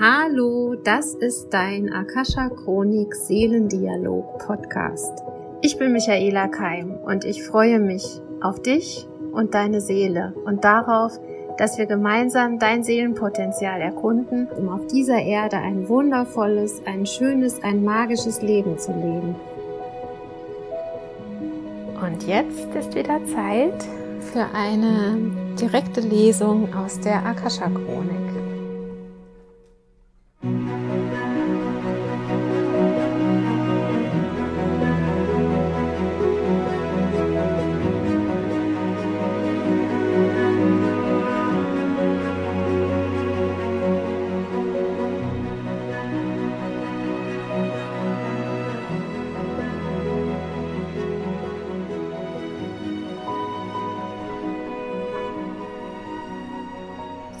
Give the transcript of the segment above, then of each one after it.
Hallo, das ist dein Akasha Chronik Seelendialog Podcast. Ich bin Michaela Keim und ich freue mich auf dich und deine Seele und darauf, dass wir gemeinsam dein Seelenpotenzial erkunden, um auf dieser Erde ein wundervolles, ein schönes, ein magisches Leben zu leben. Und jetzt ist wieder Zeit für eine direkte Lesung aus der Akasha Chronik.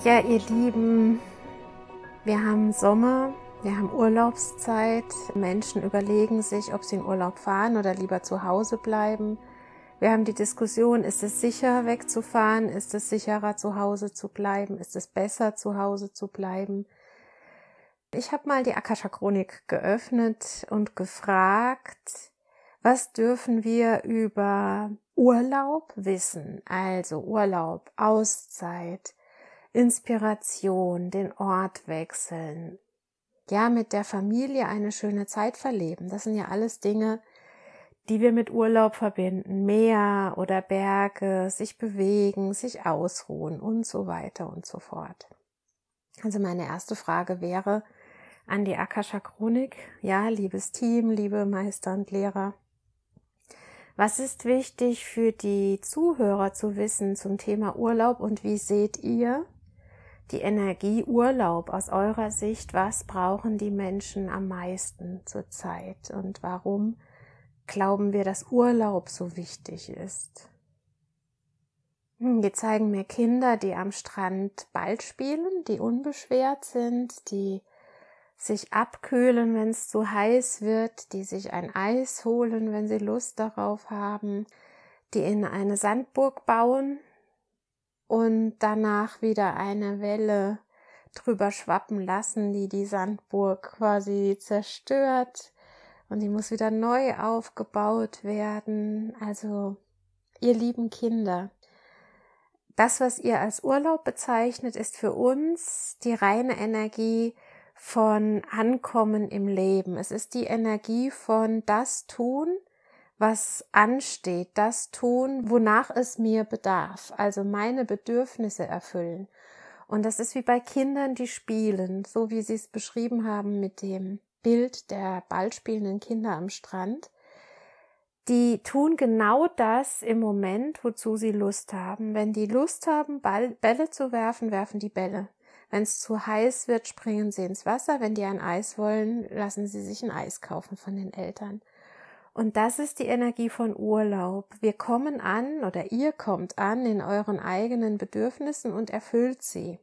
Ja, ihr Lieben, wir haben Sommer, wir haben Urlaubszeit. Menschen überlegen sich, ob sie in Urlaub fahren oder lieber zu Hause bleiben. Wir haben die Diskussion, ist es sicher wegzufahren? Ist es sicherer zu Hause zu bleiben? Ist es besser zu Hause zu bleiben? Ich habe mal die Akasha Chronik geöffnet und gefragt, was dürfen wir über Urlaub wissen? Also Urlaub, Auszeit, Inspiration, den Ort wechseln, ja, mit der Familie eine schöne Zeit verleben. Das sind ja alles Dinge, die wir mit Urlaub verbinden. Meer oder Berge, sich bewegen, sich ausruhen und so weiter und so fort. Also meine erste Frage wäre an die Akasha Chronik. Ja, liebes Team, liebe Meister und Lehrer. Was ist wichtig für die Zuhörer zu wissen zum Thema Urlaub und wie seht ihr die Energie Urlaub aus eurer Sicht? Was brauchen die Menschen am meisten zurzeit und warum glauben wir, dass Urlaub so wichtig ist? Hm, hier zeigen mir Kinder, die am Strand Ball spielen, die unbeschwert sind, die sich abkühlen, wenn es zu heiß wird, die sich ein Eis holen, wenn sie Lust darauf haben, die in eine Sandburg bauen, und danach wieder eine Welle drüber schwappen lassen, die die Sandburg quasi zerstört und die muss wieder neu aufgebaut werden. Also, ihr lieben Kinder, das, was ihr als Urlaub bezeichnet, ist für uns die reine Energie von Ankommen im Leben. Es ist die Energie von das tun, was ansteht, das tun, wonach es mir bedarf, also meine Bedürfnisse erfüllen. Und das ist wie bei Kindern, die spielen, so wie sie es beschrieben haben mit dem Bild der ballspielenden Kinder am Strand. Die tun genau das im Moment, wozu sie Lust haben. Wenn die Lust haben, Ball, Bälle zu werfen, werfen die Bälle. Wenn es zu heiß wird, springen sie ins Wasser. Wenn die ein Eis wollen, lassen sie sich ein Eis kaufen von den Eltern. Und das ist die Energie von Urlaub. Wir kommen an oder ihr kommt an in euren eigenen Bedürfnissen und erfüllt sie.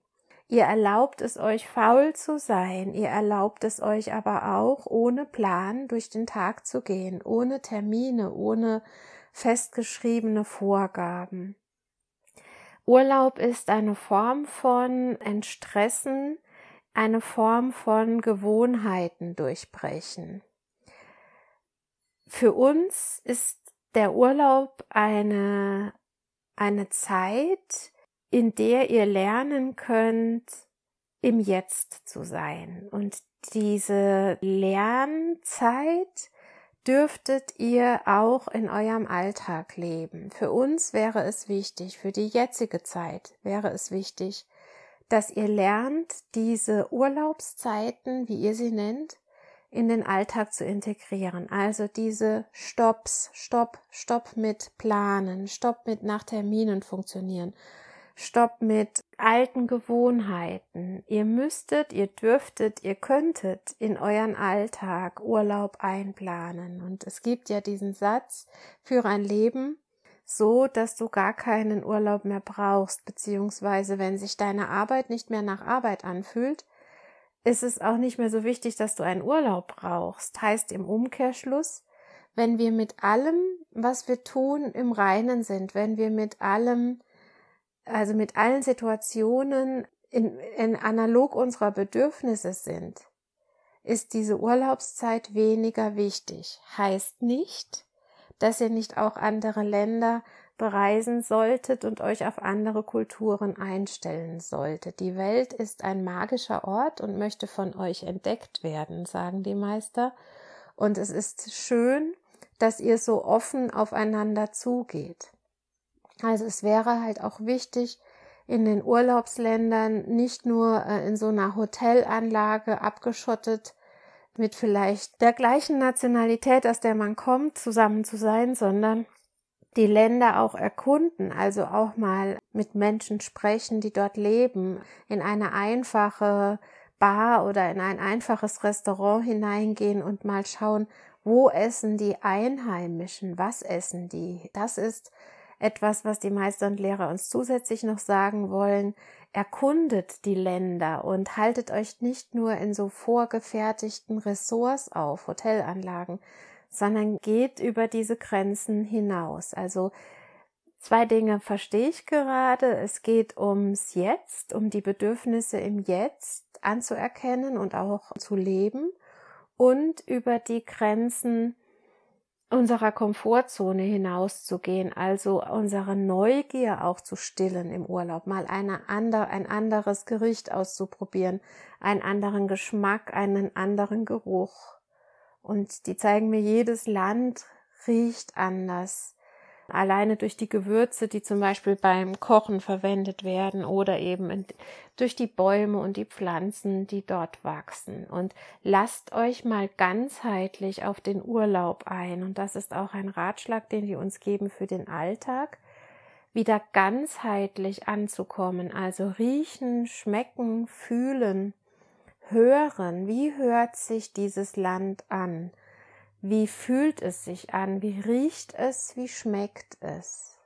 Ihr erlaubt es euch faul zu sein, ihr erlaubt es euch aber auch ohne Plan durch den Tag zu gehen, ohne Termine, ohne festgeschriebene Vorgaben. Urlaub ist eine Form von Entstressen, eine Form von Gewohnheiten durchbrechen. Für uns ist der Urlaub eine, eine Zeit, in der ihr lernen könnt, im Jetzt zu sein. Und diese Lernzeit dürftet ihr auch in eurem Alltag leben. Für uns wäre es wichtig, für die jetzige Zeit wäre es wichtig, dass ihr lernt, diese Urlaubszeiten, wie ihr sie nennt, in den Alltag zu integrieren. Also diese Stopps, Stopp, Stopp mit Planen, Stopp mit nach Terminen funktionieren, Stopp mit alten Gewohnheiten. Ihr müsstet, ihr dürftet, ihr könntet in euren Alltag Urlaub einplanen. Und es gibt ja diesen Satz, führe ein Leben so, dass du gar keinen Urlaub mehr brauchst, beziehungsweise wenn sich deine Arbeit nicht mehr nach Arbeit anfühlt, ist es auch nicht mehr so wichtig, dass du einen Urlaub brauchst. Heißt im Umkehrschluss, wenn wir mit allem, was wir tun, im Reinen sind, wenn wir mit allem, also mit allen Situationen in, in analog unserer Bedürfnisse sind, ist diese Urlaubszeit weniger wichtig. Heißt nicht, dass ihr nicht auch andere Länder bereisen solltet und euch auf andere Kulturen einstellen solltet. Die Welt ist ein magischer Ort und möchte von euch entdeckt werden, sagen die Meister. Und es ist schön, dass ihr so offen aufeinander zugeht. Also es wäre halt auch wichtig, in den Urlaubsländern nicht nur äh, in so einer Hotelanlage abgeschottet mit vielleicht der gleichen Nationalität, aus der man kommt, zusammen zu sein, sondern die Länder auch erkunden, also auch mal mit Menschen sprechen, die dort leben, in eine einfache Bar oder in ein einfaches Restaurant hineingehen und mal schauen, wo essen die Einheimischen, was essen die. Das ist etwas, was die Meister und Lehrer uns zusätzlich noch sagen wollen. Erkundet die Länder und haltet euch nicht nur in so vorgefertigten Ressorts auf, Hotelanlagen, sondern geht über diese Grenzen hinaus. Also zwei Dinge verstehe ich gerade. Es geht ums Jetzt, um die Bedürfnisse im Jetzt anzuerkennen und auch zu leben und über die Grenzen unserer Komfortzone hinauszugehen, also unsere Neugier auch zu stillen im Urlaub, mal eine andere, ein anderes Gericht auszuprobieren, einen anderen Geschmack, einen anderen Geruch. Und die zeigen mir, jedes Land riecht anders. Alleine durch die Gewürze, die zum Beispiel beim Kochen verwendet werden oder eben durch die Bäume und die Pflanzen, die dort wachsen. Und lasst euch mal ganzheitlich auf den Urlaub ein. Und das ist auch ein Ratschlag, den wir uns geben für den Alltag wieder ganzheitlich anzukommen, also riechen, schmecken, fühlen, hören, wie hört sich dieses Land an? Wie fühlt es sich an? Wie riecht es? Wie schmeckt es?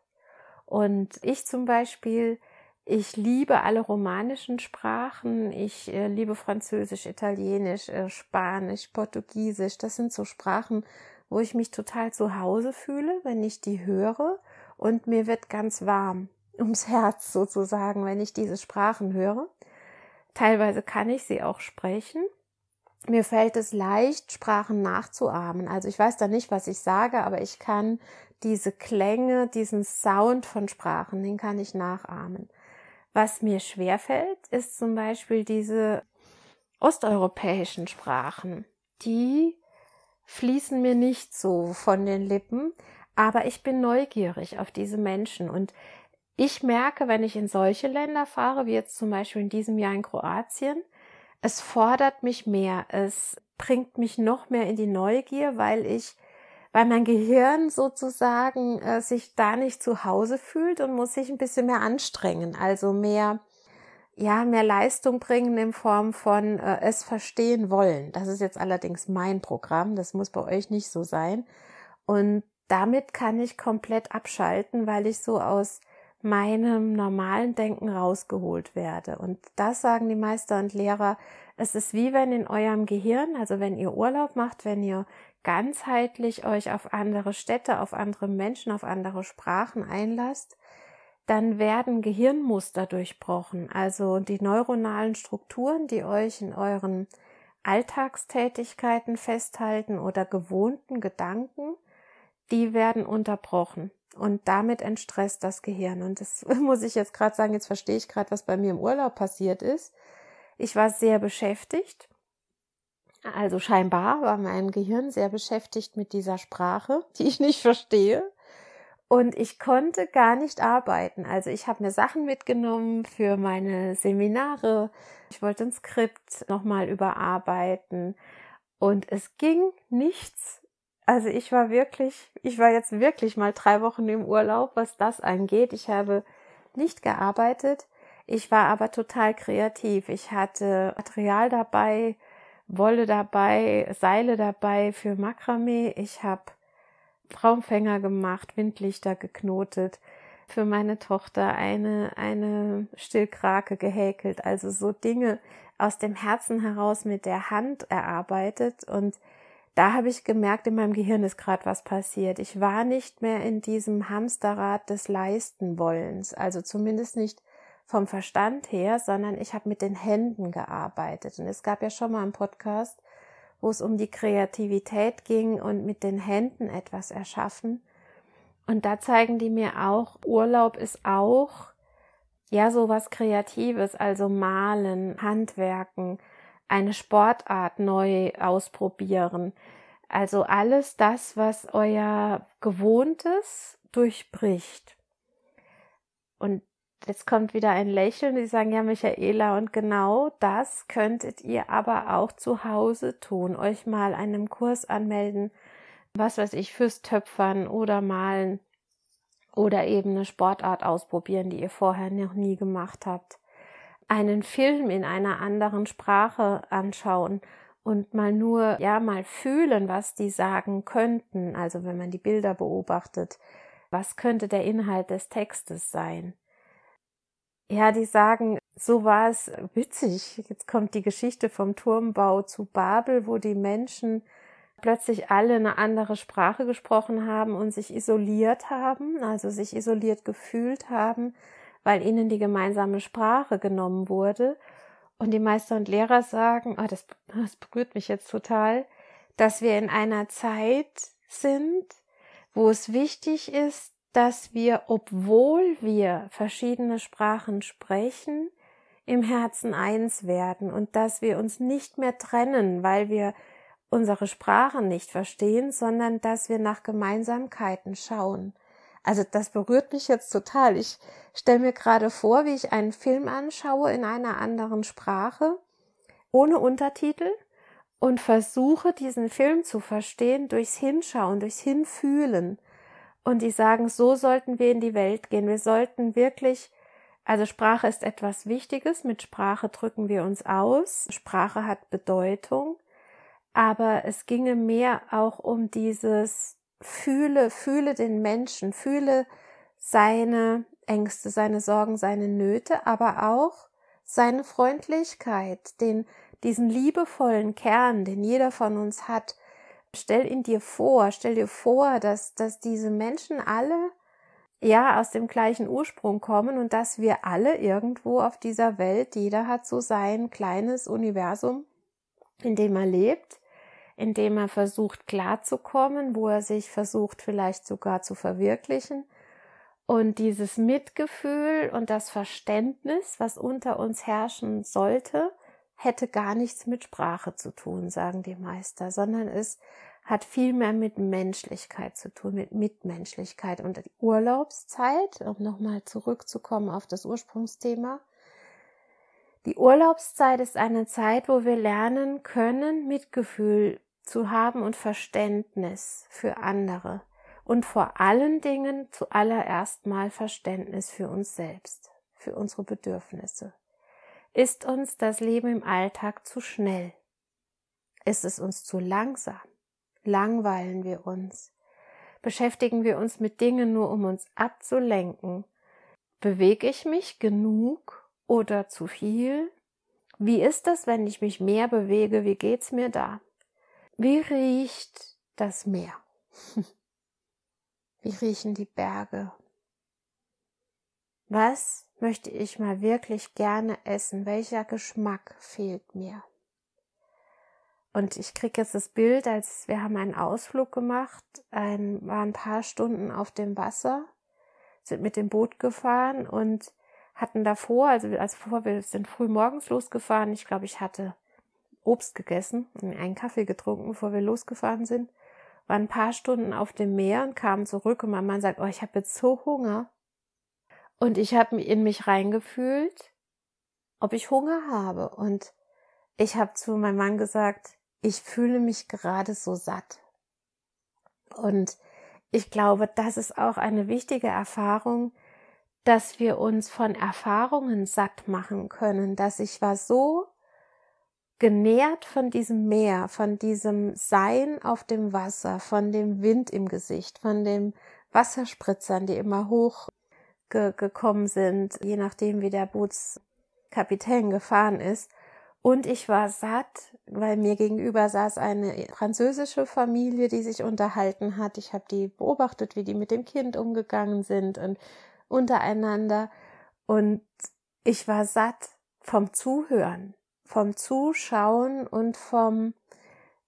Und ich zum Beispiel, ich liebe alle romanischen Sprachen. Ich äh, liebe Französisch, Italienisch, äh, Spanisch, Portugiesisch. Das sind so Sprachen, wo ich mich total zu Hause fühle, wenn ich die höre. Und mir wird ganz warm ums Herz sozusagen, wenn ich diese Sprachen höre. Teilweise kann ich sie auch sprechen. Mir fällt es leicht, Sprachen nachzuahmen. Also ich weiß da nicht, was ich sage, aber ich kann diese Klänge, diesen Sound von Sprachen, den kann ich nachahmen. Was mir schwer fällt, ist zum Beispiel diese osteuropäischen Sprachen. Die fließen mir nicht so von den Lippen, aber ich bin neugierig auf diese Menschen und ich merke, wenn ich in solche Länder fahre, wie jetzt zum Beispiel in diesem Jahr in Kroatien, es fordert mich mehr, es bringt mich noch mehr in die Neugier, weil ich, weil mein Gehirn sozusagen äh, sich da nicht zu Hause fühlt und muss sich ein bisschen mehr anstrengen, also mehr, ja, mehr Leistung bringen in Form von äh, es verstehen wollen. Das ist jetzt allerdings mein Programm, das muss bei euch nicht so sein. Und damit kann ich komplett abschalten, weil ich so aus meinem normalen Denken rausgeholt werde. Und das sagen die Meister und Lehrer. Es ist wie wenn in eurem Gehirn, also wenn ihr Urlaub macht, wenn ihr ganzheitlich euch auf andere Städte, auf andere Menschen, auf andere Sprachen einlasst, dann werden Gehirnmuster durchbrochen. Also die neuronalen Strukturen, die euch in euren Alltagstätigkeiten festhalten oder gewohnten Gedanken, die werden unterbrochen. Und damit entstresst das Gehirn. Und das muss ich jetzt gerade sagen, jetzt verstehe ich gerade, was bei mir im Urlaub passiert ist. Ich war sehr beschäftigt. Also scheinbar war mein Gehirn sehr beschäftigt mit dieser Sprache, die ich nicht verstehe. Und ich konnte gar nicht arbeiten. Also ich habe mir Sachen mitgenommen für meine Seminare. Ich wollte ein Skript nochmal überarbeiten. Und es ging nichts also ich war wirklich, ich war jetzt wirklich mal drei Wochen im Urlaub, was das angeht. Ich habe nicht gearbeitet. Ich war aber total kreativ. Ich hatte Material dabei, Wolle dabei, Seile dabei für Makramee. Ich habe Traumfänger gemacht, Windlichter geknotet, für meine Tochter eine, eine Stillkrake gehäkelt. Also so Dinge aus dem Herzen heraus mit der Hand erarbeitet und da habe ich gemerkt, in meinem Gehirn ist gerade was passiert. Ich war nicht mehr in diesem Hamsterrad des Leistenwollens, also zumindest nicht vom Verstand her, sondern ich habe mit den Händen gearbeitet. Und es gab ja schon mal einen Podcast, wo es um die Kreativität ging und mit den Händen etwas erschaffen. Und da zeigen die mir auch, Urlaub ist auch ja so was Kreatives, also malen, Handwerken, eine Sportart neu ausprobieren. Also alles das, was euer Gewohntes durchbricht. Und jetzt kommt wieder ein Lächeln, die sagen, ja, Michaela, und genau das könntet ihr aber auch zu Hause tun. Euch mal einem Kurs anmelden, was weiß ich, fürs Töpfern oder Malen oder eben eine Sportart ausprobieren, die ihr vorher noch nie gemacht habt. Einen Film in einer anderen Sprache anschauen und mal nur, ja, mal fühlen, was die sagen könnten. Also wenn man die Bilder beobachtet, was könnte der Inhalt des Textes sein? Ja, die sagen, so war es witzig. Jetzt kommt die Geschichte vom Turmbau zu Babel, wo die Menschen plötzlich alle eine andere Sprache gesprochen haben und sich isoliert haben, also sich isoliert gefühlt haben, weil ihnen die gemeinsame Sprache genommen wurde. Und die Meister und Lehrer sagen, oh, das, das berührt mich jetzt total, dass wir in einer Zeit sind, wo es wichtig ist, dass wir, obwohl wir verschiedene Sprachen sprechen, im Herzen eins werden und dass wir uns nicht mehr trennen, weil wir unsere Sprachen nicht verstehen, sondern dass wir nach Gemeinsamkeiten schauen. Also das berührt mich jetzt total. Ich stelle mir gerade vor, wie ich einen Film anschaue in einer anderen Sprache, ohne Untertitel und versuche diesen Film zu verstehen durchs Hinschauen, durchs Hinfühlen. Und die sagen, so sollten wir in die Welt gehen. Wir sollten wirklich, also Sprache ist etwas Wichtiges. Mit Sprache drücken wir uns aus. Sprache hat Bedeutung aber es ginge mehr auch um dieses fühle, fühle den Menschen, fühle seine Ängste, seine Sorgen, seine Nöte, aber auch seine Freundlichkeit, den, diesen liebevollen Kern, den jeder von uns hat. Stell ihn dir vor, stell dir vor, dass, dass diese Menschen alle ja aus dem gleichen Ursprung kommen und dass wir alle irgendwo auf dieser Welt, jeder hat so sein kleines Universum, in dem er lebt in dem er versucht klarzukommen, wo er sich versucht vielleicht sogar zu verwirklichen. Und dieses Mitgefühl und das Verständnis, was unter uns herrschen sollte, hätte gar nichts mit Sprache zu tun, sagen die Meister, sondern es hat viel mehr mit Menschlichkeit zu tun, mit Mitmenschlichkeit. Und die Urlaubszeit, um nochmal zurückzukommen auf das Ursprungsthema, die Urlaubszeit ist eine Zeit, wo wir lernen können, Mitgefühl zu haben und Verständnis für andere und vor allen Dingen zuallererst mal Verständnis für uns selbst, für unsere Bedürfnisse. Ist uns das Leben im Alltag zu schnell? Ist es uns zu langsam? Langweilen wir uns? Beschäftigen wir uns mit Dingen nur, um uns abzulenken? Bewege ich mich genug oder zu viel? Wie ist das, wenn ich mich mehr bewege? Wie geht's mir da? Wie riecht das Meer? Wie riechen die Berge? Was möchte ich mal wirklich gerne essen? Welcher Geschmack fehlt mir? Und ich kriege jetzt das Bild, als wir haben einen Ausflug gemacht, ein, waren ein paar Stunden auf dem Wasser, sind mit dem Boot gefahren und hatten davor, also als vor, wir sind früh morgens losgefahren, ich glaube, ich hatte Obst gegessen und einen Kaffee getrunken, bevor wir losgefahren sind, waren ein paar Stunden auf dem Meer und kamen zurück und mein Mann sagt, oh, ich habe jetzt so Hunger. Und ich habe in mich reingefühlt, ob ich Hunger habe. Und ich habe zu meinem Mann gesagt, ich fühle mich gerade so satt. Und ich glaube, das ist auch eine wichtige Erfahrung, dass wir uns von Erfahrungen satt machen können, dass ich war so genährt von diesem Meer, von diesem Sein auf dem Wasser, von dem Wind im Gesicht, von den Wasserspritzern, die immer hoch ge gekommen sind, je nachdem wie der Bootskapitän gefahren ist. Und ich war satt, weil mir gegenüber saß eine französische Familie, die sich unterhalten hat. Ich habe die beobachtet, wie die mit dem Kind umgegangen sind und untereinander. Und ich war satt vom Zuhören, vom Zuschauen und vom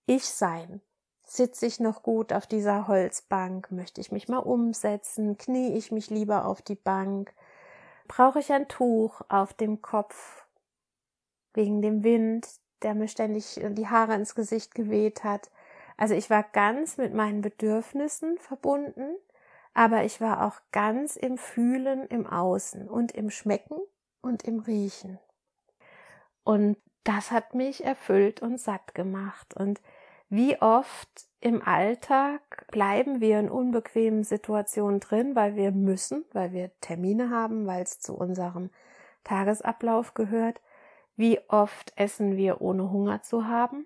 Ich-Sein. Sitze ich noch gut auf dieser Holzbank? Möchte ich mich mal umsetzen? Knie ich mich lieber auf die Bank? Brauche ich ein Tuch auf dem Kopf wegen dem Wind, der mir ständig die Haare ins Gesicht geweht hat? Also ich war ganz mit meinen Bedürfnissen verbunden, aber ich war auch ganz im Fühlen, im Außen und im Schmecken und im Riechen. Und das hat mich erfüllt und satt gemacht. Und wie oft im Alltag bleiben wir in unbequemen Situationen drin, weil wir müssen, weil wir Termine haben, weil es zu unserem Tagesablauf gehört. Wie oft essen wir ohne Hunger zu haben?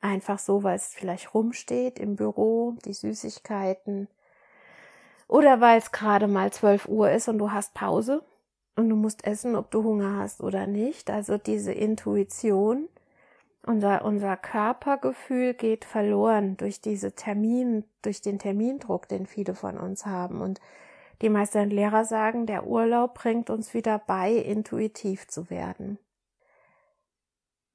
Einfach so, weil es vielleicht rumsteht im Büro, die Süßigkeiten. Oder weil es gerade mal 12 Uhr ist und du hast Pause und du musst essen, ob du Hunger hast oder nicht. Also diese Intuition, unser, unser Körpergefühl geht verloren durch diese Termin, durch den Termindruck, den viele von uns haben. Und die meisten Lehrer sagen, der Urlaub bringt uns wieder bei, intuitiv zu werden.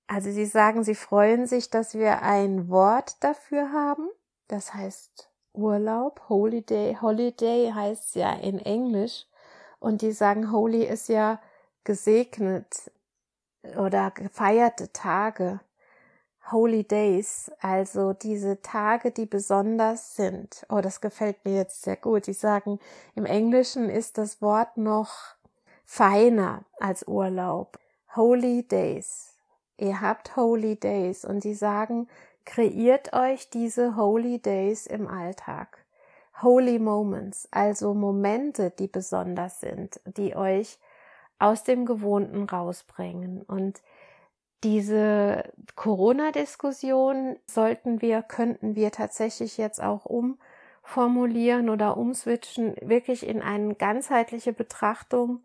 Also sie sagen, sie freuen sich, dass wir ein Wort dafür haben. Das heißt Urlaub, Holiday. Holiday heißt ja in Englisch. Und die sagen, Holy ist ja gesegnet oder gefeierte Tage. Holy Days, also diese Tage, die besonders sind. Oh, das gefällt mir jetzt sehr gut. Die sagen, im Englischen ist das Wort noch feiner als Urlaub. Holy Days ihr habt Holy Days und sie sagen, kreiert euch diese Holy Days im Alltag. Holy Moments, also Momente, die besonders sind, die euch aus dem Gewohnten rausbringen. Und diese Corona-Diskussion sollten wir, könnten wir tatsächlich jetzt auch umformulieren oder umswitchen, wirklich in eine ganzheitliche Betrachtung.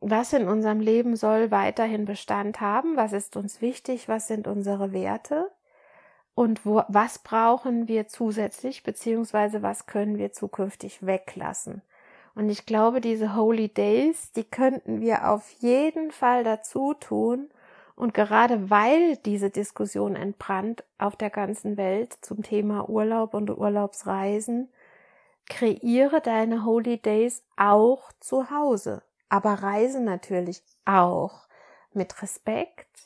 Was in unserem Leben soll weiterhin Bestand haben, was ist uns wichtig, was sind unsere Werte und wo, was brauchen wir zusätzlich, beziehungsweise was können wir zukünftig weglassen. Und ich glaube, diese Holy Days, die könnten wir auf jeden Fall dazu tun. Und gerade weil diese Diskussion entbrannt auf der ganzen Welt zum Thema Urlaub und Urlaubsreisen, kreiere deine Holy Days auch zu Hause aber Reisen natürlich auch mit Respekt,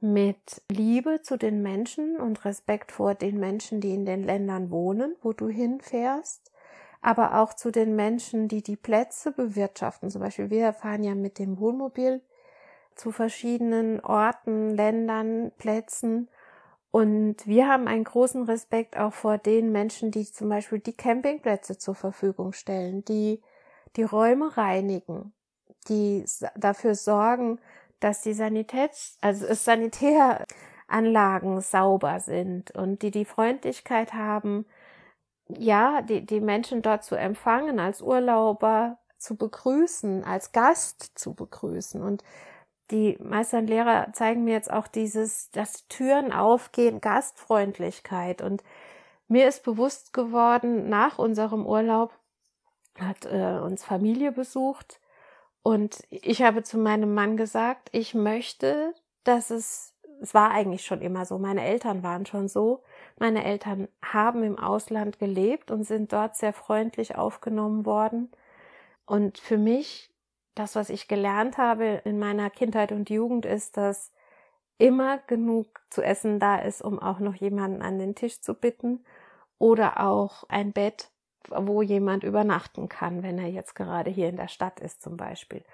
mit Liebe zu den Menschen und Respekt vor den Menschen, die in den Ländern wohnen, wo du hinfährst, aber auch zu den Menschen, die die Plätze bewirtschaften. Zum Beispiel wir fahren ja mit dem Wohnmobil zu verschiedenen Orten, Ländern, Plätzen. Und wir haben einen großen Respekt auch vor den Menschen, die zum Beispiel die Campingplätze zur Verfügung stellen, die die Räume reinigen, die dafür sorgen, dass die Sanitäts, also Sanitäranlagen sauber sind und die die Freundlichkeit haben, ja, die, die Menschen dort zu empfangen, als Urlauber zu begrüßen, als Gast zu begrüßen. Und die Meister und Lehrer zeigen mir jetzt auch dieses, dass Türen aufgehen, Gastfreundlichkeit. Und mir ist bewusst geworden, nach unserem Urlaub hat äh, uns Familie besucht und ich habe zu meinem Mann gesagt, ich möchte, dass es, es war eigentlich schon immer so, meine Eltern waren schon so, meine Eltern haben im Ausland gelebt und sind dort sehr freundlich aufgenommen worden. Und für mich, das, was ich gelernt habe in meiner Kindheit und Jugend, ist, dass immer genug zu essen da ist, um auch noch jemanden an den Tisch zu bitten oder auch ein Bett, wo jemand übernachten kann, wenn er jetzt gerade hier in der Stadt ist zum Beispiel.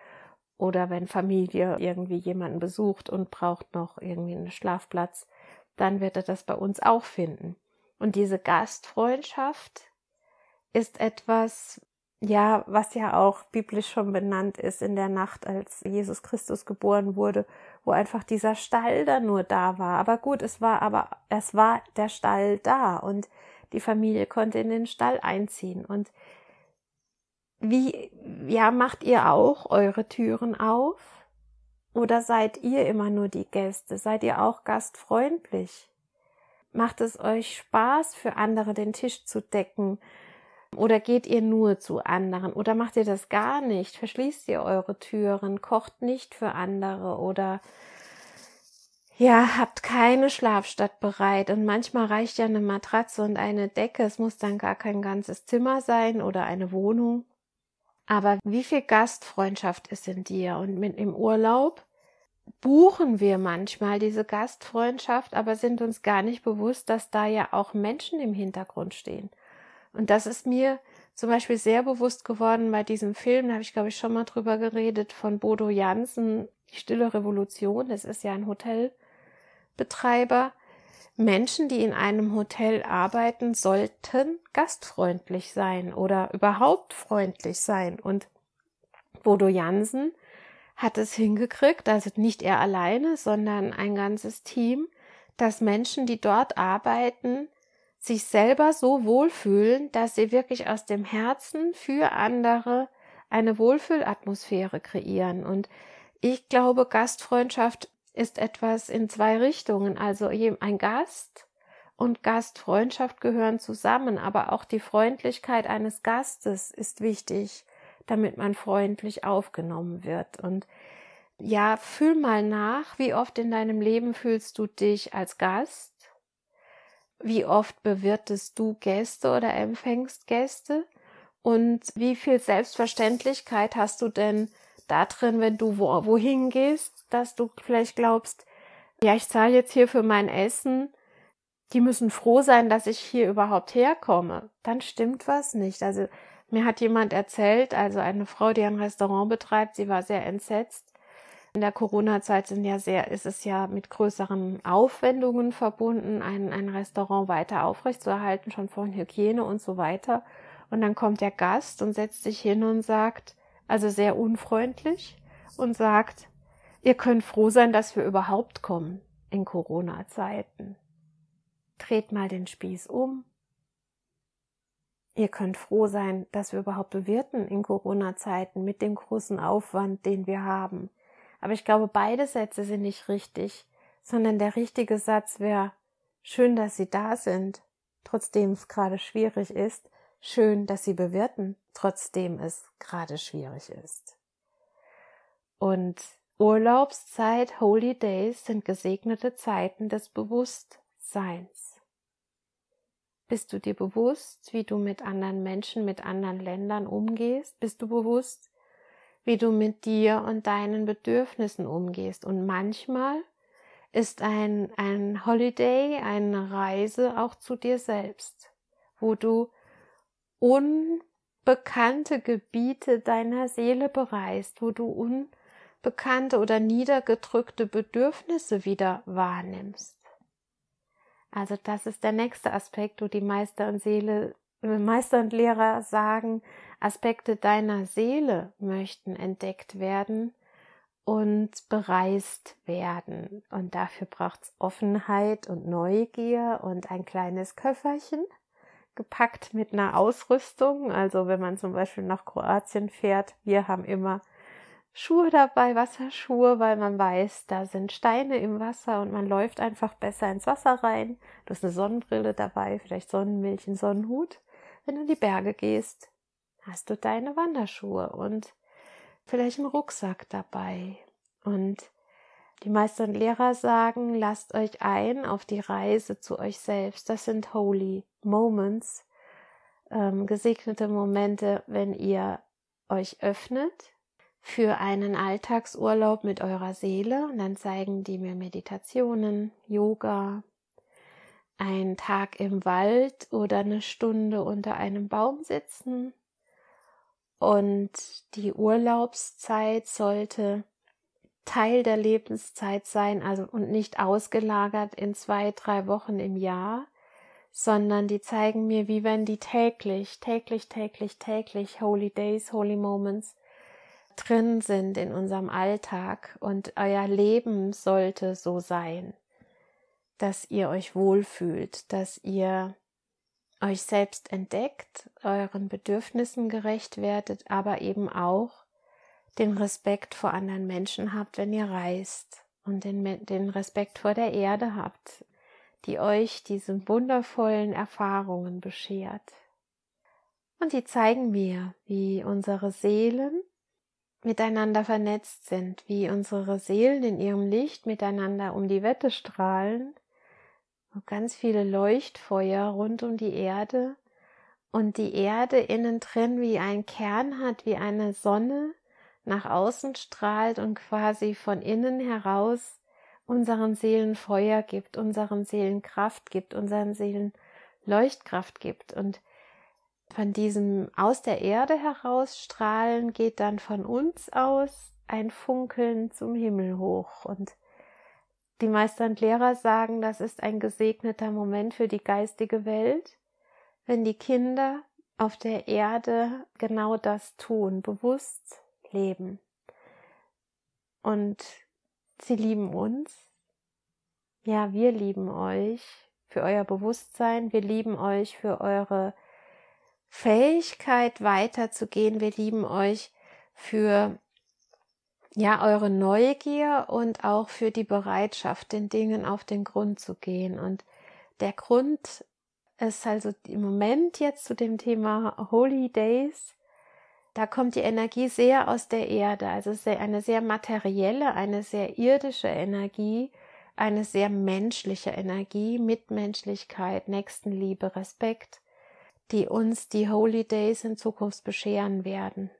Oder wenn Familie irgendwie jemanden besucht und braucht noch irgendwie einen Schlafplatz, dann wird er das bei uns auch finden. Und diese Gastfreundschaft ist etwas, ja, was ja auch biblisch schon benannt ist in der Nacht, als Jesus Christus geboren wurde, wo einfach dieser Stall da nur da war. Aber gut, es war aber, es war der Stall da und die Familie konnte in den Stall einziehen. Und wie, ja, macht ihr auch eure Türen auf? Oder seid ihr immer nur die Gäste? Seid ihr auch gastfreundlich? Macht es euch Spaß, für andere den Tisch zu decken? Oder geht ihr nur zu anderen? Oder macht ihr das gar nicht? Verschließt ihr eure Türen? Kocht nicht für andere? Oder ja, habt keine Schlafstadt bereit. Und manchmal reicht ja eine Matratze und eine Decke. Es muss dann gar kein ganzes Zimmer sein oder eine Wohnung. Aber wie viel Gastfreundschaft ist in dir? Und mit im Urlaub buchen wir manchmal diese Gastfreundschaft, aber sind uns gar nicht bewusst, dass da ja auch Menschen im Hintergrund stehen. Und das ist mir zum Beispiel sehr bewusst geworden bei diesem Film, da habe ich glaube ich schon mal drüber geredet, von Bodo Jansen, Die Stille Revolution. Das ist ja ein Hotelbetreiber. Menschen, die in einem Hotel arbeiten, sollten gastfreundlich sein oder überhaupt freundlich sein. Und Bodo Jansen hat es hingekriegt, also nicht er alleine, sondern ein ganzes Team, dass Menschen, die dort arbeiten, sich selber so wohlfühlen, dass sie wirklich aus dem Herzen für andere eine Wohlfühlatmosphäre kreieren. Und ich glaube, Gastfreundschaft ist etwas in zwei Richtungen. Also ein Gast und Gastfreundschaft gehören zusammen, aber auch die Freundlichkeit eines Gastes ist wichtig, damit man freundlich aufgenommen wird. Und ja, fühl mal nach, wie oft in deinem Leben fühlst du dich als Gast wie oft bewirtest du Gäste oder empfängst Gäste? Und wie viel Selbstverständlichkeit hast du denn da drin, wenn du wo, wohin gehst, dass du vielleicht glaubst, ja, ich zahle jetzt hier für mein Essen, die müssen froh sein, dass ich hier überhaupt herkomme. Dann stimmt was nicht. Also mir hat jemand erzählt, also eine Frau, die ein Restaurant betreibt, sie war sehr entsetzt, in der Corona-Zeit sind ja sehr, ist es ja mit größeren Aufwendungen verbunden, ein, ein Restaurant weiter aufrechtzuerhalten, schon von Hygiene und so weiter. Und dann kommt der Gast und setzt sich hin und sagt, also sehr unfreundlich und sagt, ihr könnt froh sein, dass wir überhaupt kommen in Corona-Zeiten. Dreht mal den Spieß um. Ihr könnt froh sein, dass wir überhaupt bewirten in Corona-Zeiten mit dem großen Aufwand, den wir haben. Aber ich glaube, beide Sätze sind nicht richtig, sondern der richtige Satz wäre schön, dass Sie da sind, trotzdem es gerade schwierig ist, schön, dass Sie bewirten, trotzdem es gerade schwierig ist. Und Urlaubszeit, Holy Days sind gesegnete Zeiten des Bewusstseins. Bist du dir bewusst, wie du mit anderen Menschen, mit anderen Ländern umgehst? Bist du bewusst, wie du mit dir und deinen Bedürfnissen umgehst. Und manchmal ist ein, ein Holiday, eine Reise auch zu dir selbst, wo du unbekannte Gebiete deiner Seele bereist, wo du unbekannte oder niedergedrückte Bedürfnisse wieder wahrnimmst. Also das ist der nächste Aspekt, wo die Meister und Seele, Meister und Lehrer sagen, Aspekte deiner Seele möchten entdeckt werden und bereist werden. Und dafür braucht es Offenheit und Neugier und ein kleines Köfferchen, gepackt mit einer Ausrüstung. Also wenn man zum Beispiel nach Kroatien fährt, wir haben immer Schuhe dabei, Wasserschuhe, weil man weiß, da sind Steine im Wasser und man läuft einfach besser ins Wasser rein. Du hast eine Sonnenbrille dabei, vielleicht Sonnenmilch, einen Sonnenhut. Wenn du in die Berge gehst, hast du deine Wanderschuhe und vielleicht einen Rucksack dabei. Und die Meister und Lehrer sagen, lasst euch ein auf die Reise zu euch selbst. Das sind holy moments, ähm, gesegnete Momente, wenn ihr euch öffnet für einen Alltagsurlaub mit eurer Seele. Und dann zeigen die mir Meditationen, Yoga, ein Tag im Wald oder eine Stunde unter einem Baum sitzen und die Urlaubszeit sollte Teil der Lebenszeit sein, also und nicht ausgelagert in zwei, drei Wochen im Jahr, sondern die zeigen mir, wie wenn die täglich, täglich, täglich, täglich Holy Days, Holy Moments drin sind in unserem Alltag. Und euer Leben sollte so sein, dass ihr euch wohlfühlt, dass ihr euch selbst entdeckt, euren Bedürfnissen gerecht werdet, aber eben auch den Respekt vor anderen Menschen habt, wenn ihr reist. Und den, den Respekt vor der Erde habt, die euch diese wundervollen Erfahrungen beschert. Und die zeigen mir, wie unsere Seelen miteinander vernetzt sind, wie unsere Seelen in ihrem Licht miteinander um die Wette strahlen, ganz viele Leuchtfeuer rund um die Erde. Und die Erde innen drin wie ein Kern hat, wie eine Sonne nach außen strahlt und quasi von innen heraus unseren Seelen Feuer gibt, unseren Seelen Kraft gibt, unseren Seelen Leuchtkraft gibt und von diesem aus der Erde herausstrahlen geht dann von uns aus ein Funkeln zum Himmel hoch. Und die Meister und Lehrer sagen, das ist ein gesegneter Moment für die geistige Welt, wenn die Kinder auf der Erde genau das tun, bewusst leben. Und sie lieben uns. Ja, wir lieben euch für euer Bewusstsein, wir lieben euch für eure Fähigkeit weiterzugehen. Wir lieben euch für ja eure Neugier und auch für die Bereitschaft, den Dingen auf den Grund zu gehen. Und der Grund ist also im Moment jetzt zu dem Thema Holy Days. Da kommt die Energie sehr aus der Erde, also eine sehr materielle, eine sehr irdische Energie, eine sehr menschliche Energie, Mitmenschlichkeit, Nächstenliebe, Respekt die uns die Holy Days in Zukunft bescheren werden.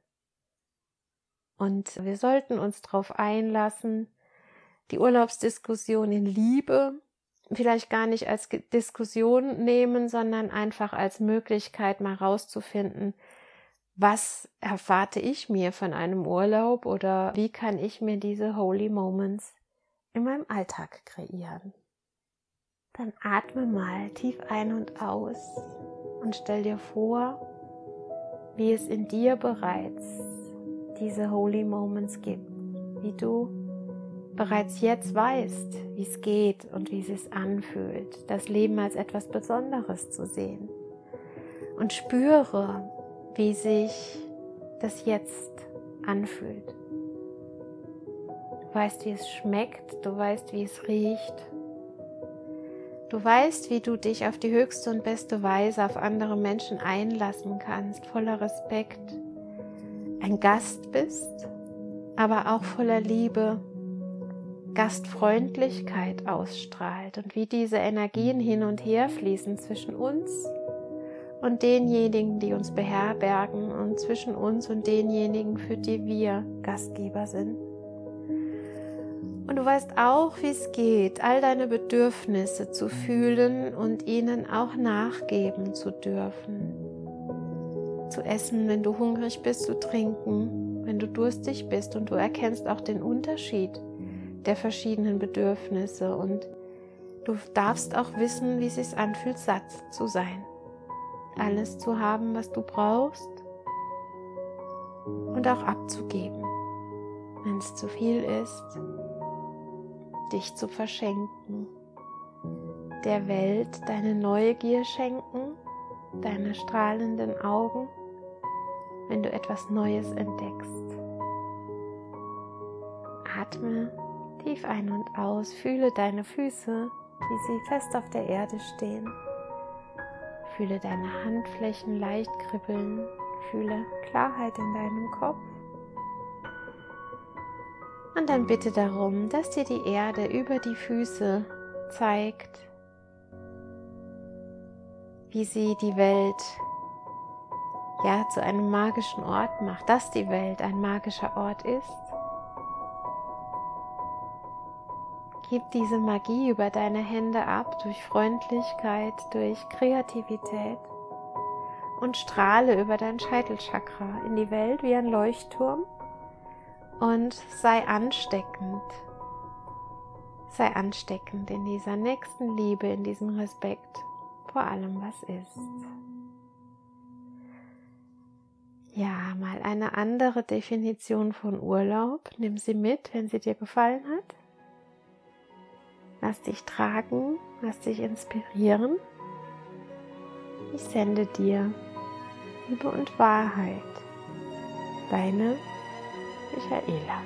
Und wir sollten uns darauf einlassen, die Urlaubsdiskussion in Liebe vielleicht gar nicht als Diskussion nehmen, sondern einfach als Möglichkeit mal rauszufinden, was erwarte ich mir von einem Urlaub oder wie kann ich mir diese Holy Moments in meinem Alltag kreieren. Dann atme mal tief ein und aus und stell dir vor, wie es in dir bereits diese Holy Moments gibt, wie du bereits jetzt weißt, wie es geht und wie es sich anfühlt, das Leben als etwas Besonderes zu sehen. Und spüre, wie sich das jetzt anfühlt. Du weißt, wie es schmeckt, du weißt, wie es riecht, Du weißt, wie du dich auf die höchste und beste Weise auf andere Menschen einlassen kannst, voller Respekt, ein Gast bist, aber auch voller Liebe, Gastfreundlichkeit ausstrahlt und wie diese Energien hin und her fließen zwischen uns und denjenigen, die uns beherbergen und zwischen uns und denjenigen, für die wir Gastgeber sind. Und du weißt auch, wie es geht, all deine Bedürfnisse zu fühlen und ihnen auch nachgeben zu dürfen. Zu essen, wenn du hungrig bist, zu trinken, wenn du durstig bist und du erkennst auch den Unterschied der verschiedenen Bedürfnisse und du darfst auch wissen, wie es sich anfühlt, satt zu sein. Alles zu haben, was du brauchst und auch abzugeben, wenn es zu viel ist dich zu verschenken, der Welt deine Neugier schenken, deine strahlenden Augen, wenn du etwas Neues entdeckst. Atme tief ein und aus, fühle deine Füße, wie sie fest auf der Erde stehen. Fühle deine Handflächen leicht kribbeln, fühle Klarheit in deinem Kopf. Und dann bitte darum, dass dir die Erde über die Füße zeigt, wie sie die Welt ja zu einem magischen Ort macht, dass die Welt ein magischer Ort ist. Gib diese Magie über deine Hände ab durch Freundlichkeit, durch Kreativität und strahle über dein Scheitelchakra in die Welt wie ein Leuchtturm und sei ansteckend. Sei ansteckend in dieser nächsten Liebe, in diesem Respekt vor allem, was ist. Ja, mal eine andere Definition von Urlaub. Nimm sie mit, wenn sie dir gefallen hat. Lass dich tragen, lass dich inspirieren. Ich sende dir Liebe und Wahrheit. Deine Michaela.